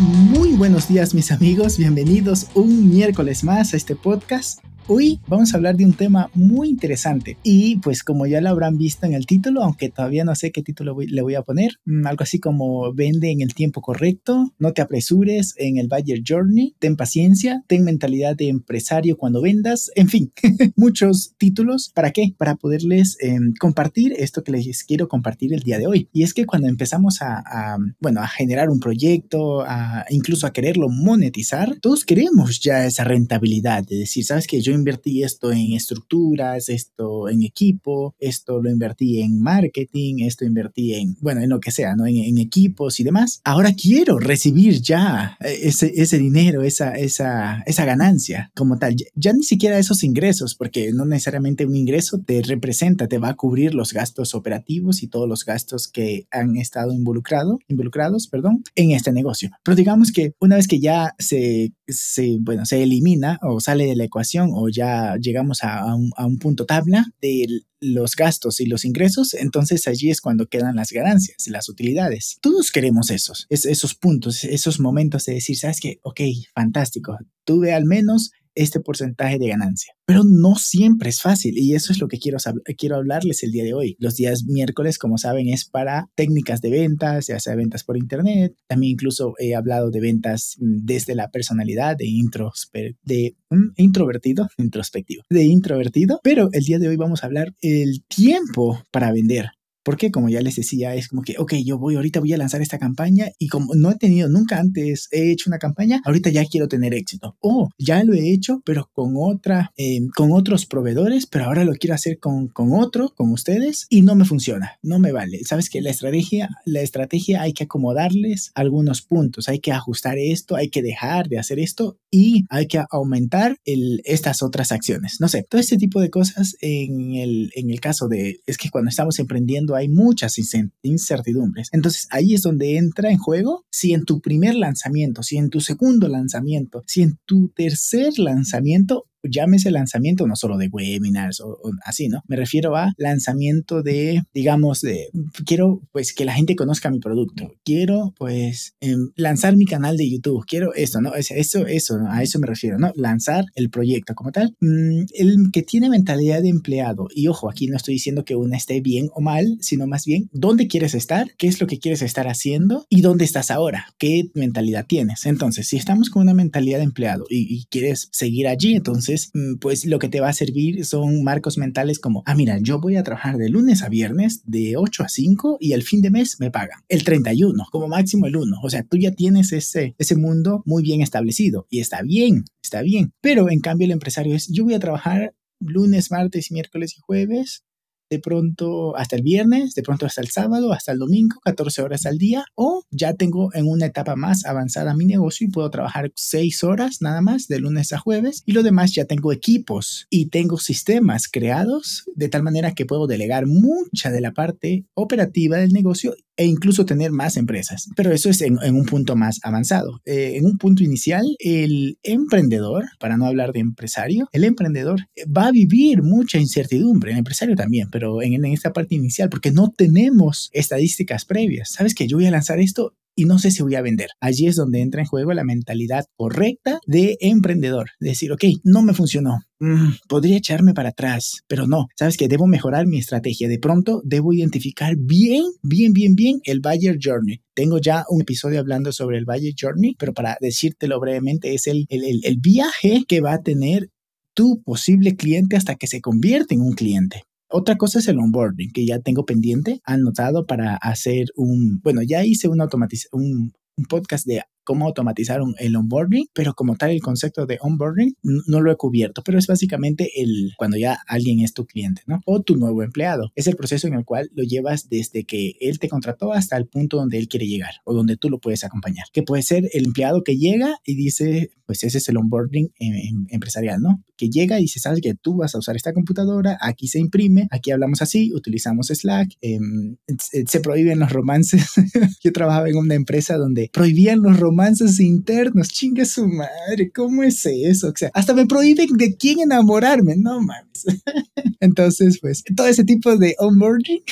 Muy buenos días mis amigos, bienvenidos un miércoles más a este podcast Hoy vamos a hablar de un tema muy interesante y pues como ya lo habrán visto en el título, aunque todavía no sé qué título le voy a poner, mm, algo así como vende en el tiempo correcto, no te apresures en el Buyer Journey, ten paciencia, ten mentalidad de empresario cuando vendas, en fin, muchos títulos. ¿Para qué? Para poderles em, compartir esto que les quiero compartir el día de hoy. Y es que cuando empezamos a, bueno, a generar un proyecto, a, incluso a quererlo monetizar, todos queremos ya esa rentabilidad de decir, sabes que yo invertí esto en estructuras, esto en equipo, esto lo invertí en marketing, esto invertí en, bueno, en lo que sea, ¿no? En, equipos y demás. Ahora quiero recibir ya ese, ese dinero, esa, esa, esa ganancia como tal. Ya, ni siquiera esos ingresos, porque no necesariamente un ingreso te representa, te va a cubrir los gastos operativos y todos los gastos que han estado involucrado, involucrados, perdón, en este negocio. Pero digamos que una vez que ya se, se, bueno, se elimina o sale de la ecuación o ya llegamos a, un, punto tabla de los gastos y los ingresos, entonces allí es cuando quedan las ganancias, las utilidades. Todos queremos esos, esos puntos, esos momentos de decir, sabes que, ok, fantástico, tuve al menos este porcentaje de ganancia. Pero no siempre es fácil y eso es lo que quiero, quiero hablarles el día de hoy. Los días miércoles, como saben, es para técnicas de ventas, ya sea ventas por internet. También incluso he hablado de ventas mm, desde la personalidad, de, de mm, introvertido, introspectivo, de introvertido. Pero el día de hoy vamos a hablar el tiempo para vender. Porque como ya les decía, es como que, ok, yo voy, ahorita voy a lanzar esta campaña y como no he tenido nunca antes, he hecho una campaña, ahorita ya quiero tener éxito. O ya lo he hecho, pero con otra, em, con otros proveedores, pero ahora lo quiero hacer con, con otro, con ustedes, y no me funciona, no me vale. Sabes que la estrategia, la estrategia hay que acomodarles algunos puntos, hay que ajustar esto, hay que dejar de hacer esto y hay que aumentar el, estas otras acciones. No sé, todo este tipo de cosas en el, en el caso de, es que cuando estamos emprendiendo, hay muchas incertidumbres. Entonces ahí es donde entra en juego si en tu primer lanzamiento, si en tu segundo lanzamiento, si en tu tercer lanzamiento llámese lanzamiento no solo de webinars o, así, ¿no? Me refiero a lanzamiento de, digamos, de, quiero pues que la gente conozca mi producto, quiero pues em, lanzar mi canal de YouTube, quiero esto, ¿no? Eso, eso, a eso me refiero, ¿no? Lanzar el proyecto como tal. Mm, el que tiene mentalidad de empleado, y ojo, aquí no estoy diciendo que una esté bien o mal, sino más bien dónde quieres estar, qué es lo que quieres estar haciendo y dónde estás ahora, qué mentalidad tienes. Entonces, si estamos con una mentalidad de empleado y quieres seguir allí, entonces Mm, pues lo que te va a servir son marcos mentales como, ah, mira, yo voy a trabajar de lunes a viernes de 8 a 5 y el fin de mes me pagan el 31, como máximo el 1. O sea, tú ya tienes ese, ese mundo muy bien establecido y está bien, está bien. Pero en cambio el empresario es, yo voy a trabajar lunes, martes, miércoles y jueves de pronto hasta el viernes, de pronto hasta el sábado, hasta el domingo, 14 horas al día, o ya tengo en una etapa más avanzada mi negocio y puedo trabajar 6 horas nada más de lunes a jueves y lo demás ya tengo equipos y tengo sistemas creados de tal manera que puedo delegar mucha de la parte operativa del negocio e incluso tener más empresas. Pero eso es en, un punto más avanzado. Eh, en un punto inicial, el emprendedor, para no hablar de empresario, el emprendedor va a vivir mucha incertidumbre, el empresario también, pero en, en esta parte inicial, porque no tenemos estadísticas previas. Sabes que yo voy a lanzar esto y no sé si voy a vender. Allí es donde entra en juego la mentalidad correcta de emprendedor. Decir, ok, no me funcionó. Mm, podría echarme para atrás, pero no. Sabes que debo mejorar mi estrategia. De pronto debo identificar bien, bien, bien, bien el Buyer Journey. Tengo ya un episodio hablando sobre el Buyer Journey, pero para decírtelo brevemente, es el, el, el viaje que va a tener tu posible cliente hasta que se convierte en un cliente. Otra cosa es el onboarding, que ya tengo pendiente, anotado para hacer un, bueno, ya hice un, un, un podcast de cómo automatizaron el onboarding, pero como tal el concepto de onboarding no lo he cubierto, pero es básicamente el cuando ya alguien es tu cliente, ¿no? O tu nuevo empleado. Es el proceso en el cual lo llevas desde que él te contrató hasta el punto donde él quiere llegar o donde tú lo puedes acompañar. Que puede ser el empleado que llega y dice, pues ese es el onboarding em, em, empresarial, ¿no? Que llega y dice, sabes que tú vas a usar esta computadora, aquí se imprime, aquí hablamos así, utilizamos Slack, em, se prohíben los romances. Yo trabajaba en una empresa donde prohibían los romances internos, chingue su madre, ¿cómo es eso? O sea, hasta me prohíben de quién enamorarme, no mames. Entonces, pues, todo ese tipo de onboarding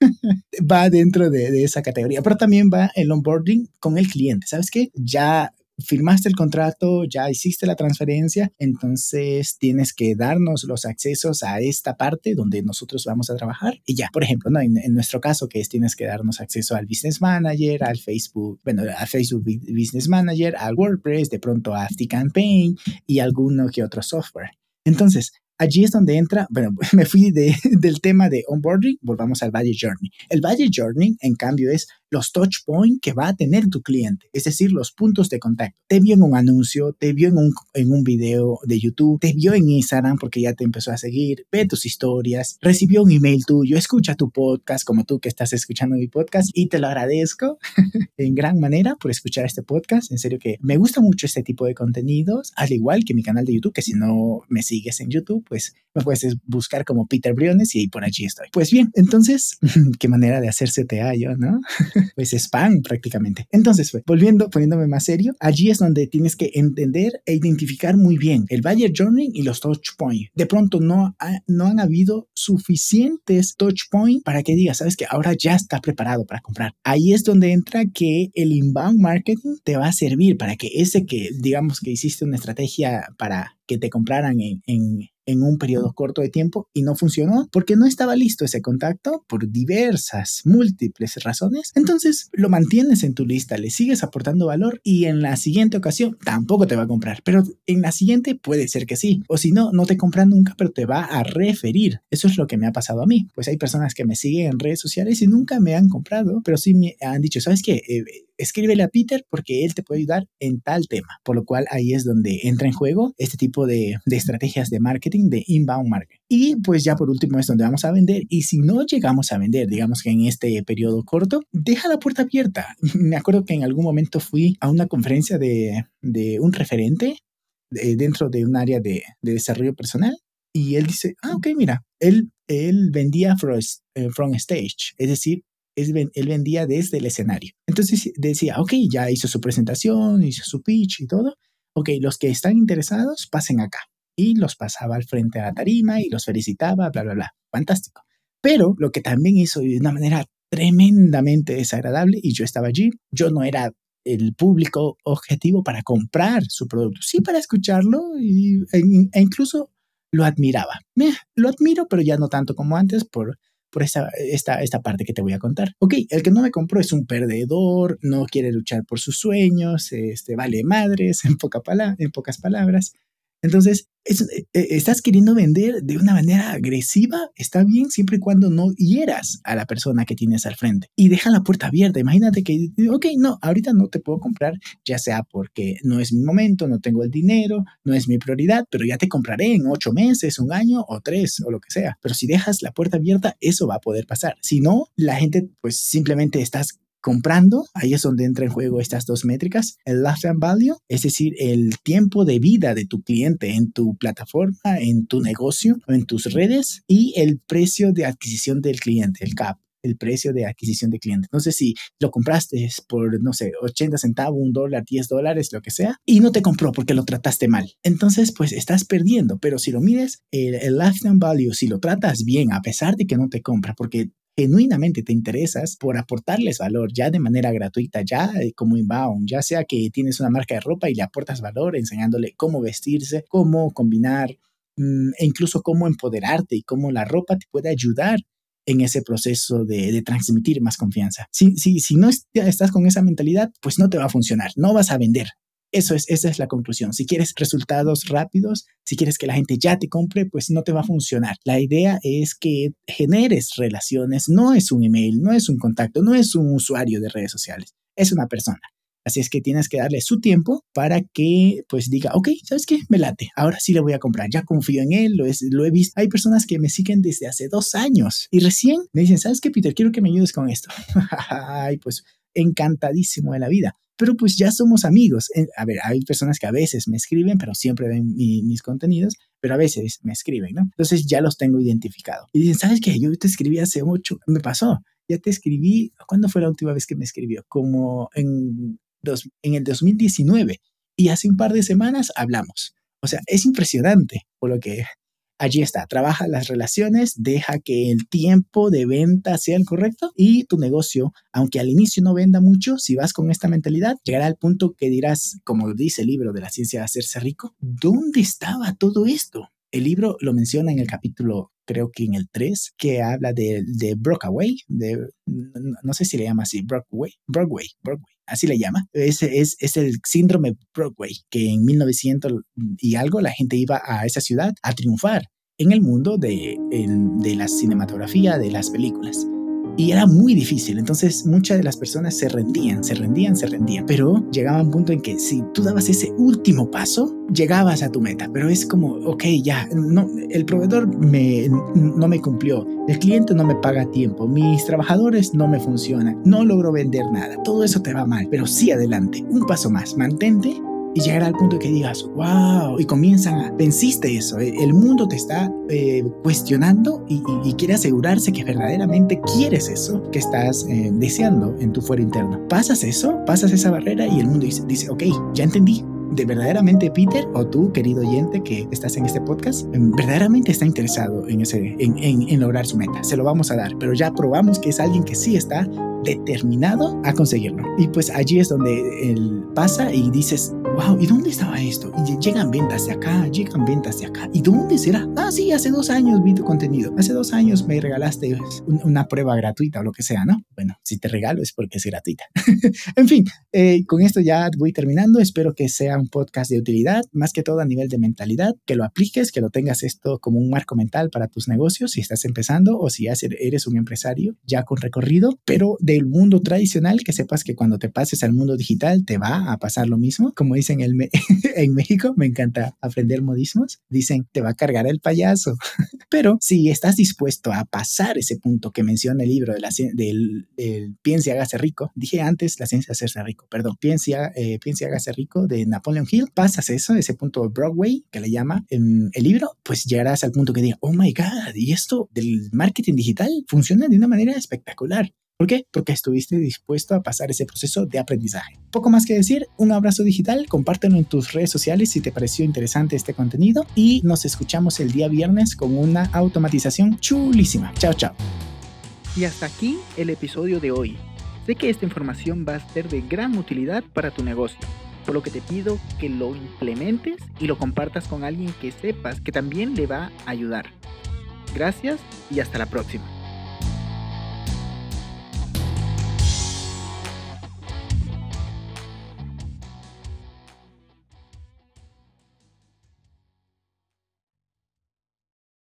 va dentro de, de, esa categoría, pero también va el onboarding con el cliente. ¿Sabes qué? Ya firmaste el contrato, ya hiciste la transferencia, entonces tienes que darnos los accesos a esta parte donde nosotros vamos a trabajar y ya, por ejemplo, ¿no? en, nuestro caso que es tienes que darnos acceso al Business Manager, al Facebook, bueno, al Facebook Business Manager, al WordPress, de pronto a Campaign y alguno que otro software. Entonces, Allí es donde entra, bueno, me fui de, del tema de onboarding, volvamos al Valle Journey. El Valle Journey, en cambio, es los touch points que va a tener tu cliente, es decir, los puntos de contacto. Te vio en un anuncio, te vio en un, en un video de YouTube, te vio en Instagram porque ya te empezó a seguir, ve tus historias, recibió un email tuyo, escucha tu podcast como tú que estás escuchando mi podcast y te lo agradezco en gran manera por escuchar este podcast. En serio que me gusta mucho este tipo de contenidos, al igual que mi canal de YouTube, que si no me sigues en YouTube, pues me puedes buscar como Peter Briones y por allí estoy. Pues bien, entonces, qué manera de hacerse te hallo, ¿no? pues spam prácticamente. Entonces, pues, volviendo, poniéndome más serio, allí es donde tienes que entender e identificar muy bien el Buyer Journey y los touch points. De pronto no, no han habido suficientes touch points para que digas, sabes que ahora ya está preparado para comprar. Ahí es donde entra que el inbound marketing te va a servir para que ese que digamos que hiciste una estrategia para que te compraran en, en un periodo corto de tiempo y no funcionó porque no estaba listo ese contacto por diversas, múltiples razones. Entonces lo mantienes en tu lista, le sigues aportando valor y en la siguiente ocasión tampoco te va a comprar, pero en la siguiente puede ser que sí. O si no, no te compra nunca, pero te va a referir. Eso es lo que me ha pasado a mí. Pues hay personas que me siguen en redes sociales y nunca me han comprado, pero sí me han dicho, ¿sabes qué? Eh, escríbele a Peter porque él te puede ayudar en tal tema. Por lo cual ahí es donde entra en juego este tipo de, estrategias de marketing, de inbound marketing. Y pues ya por último es donde vamos a vender. Y si no llegamos a vender, digamos que en este periodo corto, deja la puerta abierta. Me acuerdo que en algún momento fui a una conferencia de, un referente dentro de un área de, desarrollo personal y él dice, ah, ok, mira, él, él vendía from, eh, from stage, es decir, él vendía desde el escenario. Entonces decía, ok, ya hizo su presentación, hizo su pitch y todo. Ok, los que están interesados, pasen acá. Y los pasaba al frente a la tarima y los felicitaba, bla, bla, bla. Fantástico. Pero lo que también hizo de una manera tremendamente desagradable, y yo estaba allí, yo no era el público objetivo para comprar su producto, sí para escucharlo y, e, e incluso lo admiraba. lo admiro, pero ya no tanto como antes por por esta, esta, esta parte que te voy a contar. Ok, el que no me compró es un perdedor, no quiere luchar por sus sueños, este, vale madres, en pocas palabras. Entonces, eh, eh, estás queriendo vender de una manera agresiva, está bien siempre y cuando no hieras a la persona que tienes al frente y deja la puerta abierta. Imagínate que, ok, no, ahorita no te puedo comprar, ya sea porque no es mi momento, no tengo el dinero, no es mi prioridad, pero ya te compraré en ocho meses, un año o tres o lo que sea. Pero si dejas la puerta abierta, eso va a poder pasar. Si no, la gente pues simplemente estás comprando, ahí es donde entra en juego estas dos métricas, el lifetime value, es decir, el tiempo de vida de tu cliente en tu plataforma, en tu negocio o en tus redes y el precio de adquisición del cliente, el CAP el precio de adquisición de cliente. No sé si lo compraste por, no sé, 80 centavos, un dólar, 10 dólares, lo que sea, y no te compró porque lo trataste mal. Entonces, pues estás perdiendo, pero si lo mides, el, el lifetime value, si lo tratas bien, a pesar de que no te compra, porque genuinamente te interesas por aportarles valor ya de manera gratuita, ya eh, como inbound, ya sea que tienes una marca de ropa y le aportas valor enseñándole cómo vestirse, cómo combinar mm, e incluso cómo empoderarte y cómo la ropa te puede ayudar en ese proceso de, transmitir más confianza. Si, si, si no estás con esa mentalidad, pues no te va a funcionar, no vas a vender, eso es, esa es la conclusión. Si quieres resultados rápidos, si quieres que la gente ya te compre, pues no te va a funcionar. La idea es que generes relaciones. No es un email, no es un contacto, no es un usuario de redes sociales. Es una persona. Así es que tienes que darle su tiempo para que pues diga, ok, ¿sabes qué? Me late, ahora sí le voy a comprar, ya confío en él, lo, lo he visto. Hay personas que me siguen desde hace dos años y recién me dicen, ¿sabes qué, Peter? Quiero que me ayudes con esto. Ay, pues encantadísimo de la vida. Pero pues ya somos amigos. A ver, hay personas que a veces me escriben, pero siempre ven mis contenidos, pero a veces me escriben, ¿no? Entonces ya los tengo identificado. Y dicen, ¿sabes qué? Yo te escribí hace ocho, me pasó. Ya te escribí, ¿cuándo fue la última vez que me escribió? Como en en el 2019 y hace un par de semanas hablamos. O sea, es impresionante por lo que allí está. Trabaja las relaciones, deja que el tiempo de venta sea el correcto y tu negocio, aunque al inicio no venda mucho, si vas con esta mentalidad, llegará al punto que dirás, como dice el libro de la ciencia de hacerse rico, ¿dónde estaba todo esto? El libro lo menciona en el capítulo, creo que en el 3, que habla de, de Broadway, de, no sé si le llama así, Broadway, Broadway, Broadway, así le llama. Es, es, es el síndrome Broadway, que en 1900 y algo la gente iba a esa ciudad a triunfar en el mundo de, de la cinematografía, de las películas y era muy difícil. Entonces muchas de las personas se rendían, se rendían, se rendían. Pero llegaba un punto en que si tú dabas ese último paso, llegabas a tu meta. Pero es como, ok, ya, no, el proveedor me, no me cumplió, el cliente no me paga tiempo, mis trabajadores no me funcionan, no logro vender nada. Todo eso te va mal, pero sí adelante, un paso más, mantente y llegar al punto que digas, wow, y comienzan a, venciste eso, eh, el mundo te está eh, cuestionando y, quiere asegurarse que verdaderamente quieres eso que estás eh, deseando en tu fuero interno. Pasas eso, pasas esa barrera y el mundo dice, ok, ya entendí, de verdaderamente Peter o tú, querido oyente que estás en este podcast, em, verdaderamente está interesado en, ese, en, en, lograr su meta. Se lo vamos a dar, pero ya probamos que es alguien que sí está determinado a conseguirlo. Y pues allí es donde él pasa y dices, wow, ¿y dónde estaba esto? Y llegan ventas de acá, llegan ventas de acá. ¿Y dónde será? Ah, sí, hace dos años vi tu contenido. Hace dos años me regalaste una prueba gratuita o lo que sea, ¿no? Bueno, si te regalo es porque es gratuita. en fin, eh, con esto ya voy terminando. Espero que sea un podcast de utilidad, más que todo a nivel de mentalidad, que lo apliques, que lo tengas esto como un marco mental para tus negocios si estás empezando o si eres un empresario ya con recorrido, pero de del mundo tradicional, que sepas que cuando te pases al mundo digital te va a pasar lo mismo. Como dicen en México, me encanta aprender modismos, dicen te va a cargar el payaso. Pero si estás dispuesto a pasar ese punto que menciona el libro de la, del, del Piense y hágase rico, dije antes la ciencia de hacerse rico, perdón, Piense, eh, Piense y hágase rico de Napoleon Hill, pasas eso, ese punto Broadway que le llama en el libro, pues llegarás al punto que diga, oh my God, y esto del marketing digital funciona de una manera espectacular. ¿Por qué? Porque estuviste dispuesto a pasar ese proceso de aprendizaje. Poco más que decir, un abrazo digital, compártelo en tus redes sociales si te pareció interesante este contenido y nos escuchamos el día viernes con una automatización chulísima. Chao, chao. Y hasta aquí el episodio de hoy. Sé que esta información va a ser de gran utilidad para tu negocio, por lo que te pido que lo implementes y lo compartas con alguien que sepas que también le va a ayudar. Gracias y hasta la próxima.